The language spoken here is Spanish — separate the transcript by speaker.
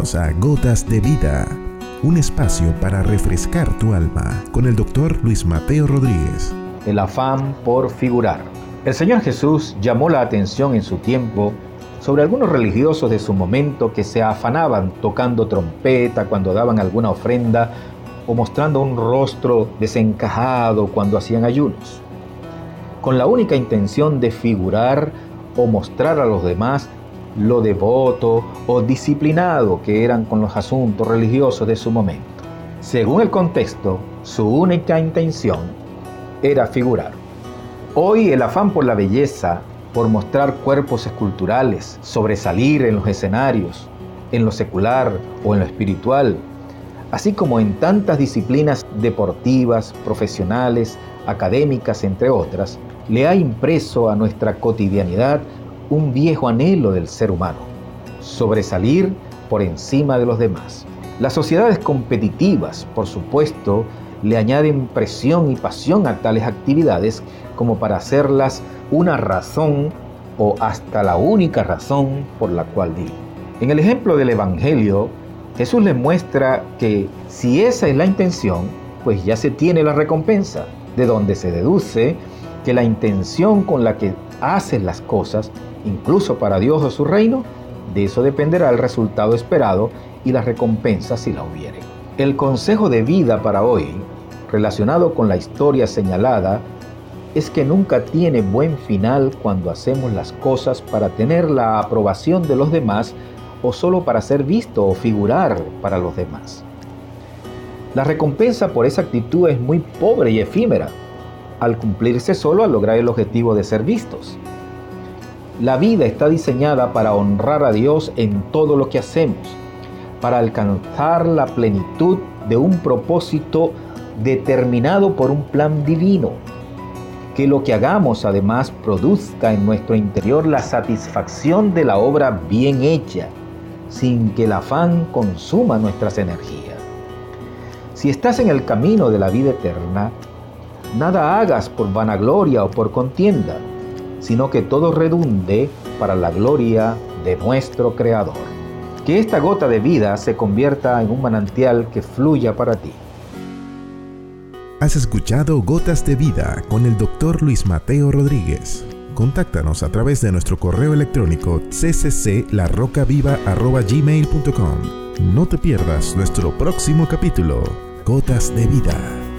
Speaker 1: A Gotas de Vida, un espacio para refrescar tu alma con el doctor Luis Mateo Rodríguez.
Speaker 2: El afán por figurar. El Señor Jesús llamó la atención en su tiempo sobre algunos religiosos de su momento que se afanaban tocando trompeta cuando daban alguna ofrenda o mostrando un rostro desencajado cuando hacían ayunos, con la única intención de figurar o mostrar a los demás lo devoto o disciplinado que eran con los asuntos religiosos de su momento. Según el contexto, su única intención era figurar. Hoy el afán por la belleza, por mostrar cuerpos esculturales, sobresalir en los escenarios, en lo secular o en lo espiritual, así como en tantas disciplinas deportivas, profesionales, académicas, entre otras, le ha impreso a nuestra cotidianidad un viejo anhelo del ser humano, sobresalir por encima de los demás. Las sociedades competitivas, por supuesto, le añaden presión y pasión a tales actividades como para hacerlas una razón o hasta la única razón por la cual viven. En el ejemplo del Evangelio, Jesús les muestra que si esa es la intención, pues ya se tiene la recompensa, de donde se deduce que la intención con la que haces las cosas incluso para Dios o su reino, de eso dependerá el resultado esperado y la recompensa si la hubiere. El consejo de vida para hoy, relacionado con la historia señalada, es que nunca tiene buen final cuando hacemos las cosas para tener la aprobación de los demás o solo para ser visto o figurar para los demás. La recompensa por esa actitud es muy pobre y efímera, al cumplirse solo al lograr el objetivo de ser vistos. La vida está diseñada para honrar a Dios en todo lo que hacemos, para alcanzar la plenitud de un propósito determinado por un plan divino. Que lo que hagamos además produzca en nuestro interior la satisfacción de la obra bien hecha, sin que el afán consuma nuestras energías. Si estás en el camino de la vida eterna, nada hagas por vanagloria o por contienda sino que todo redunde para la gloria de nuestro Creador. Que esta gota de vida se convierta en un manantial que fluya para ti.
Speaker 1: Has escuchado Gotas de Vida con el doctor Luis Mateo Rodríguez. Contáctanos a través de nuestro correo electrónico ccclarrocaviva.gmail.com No te pierdas nuestro próximo capítulo, Gotas de Vida.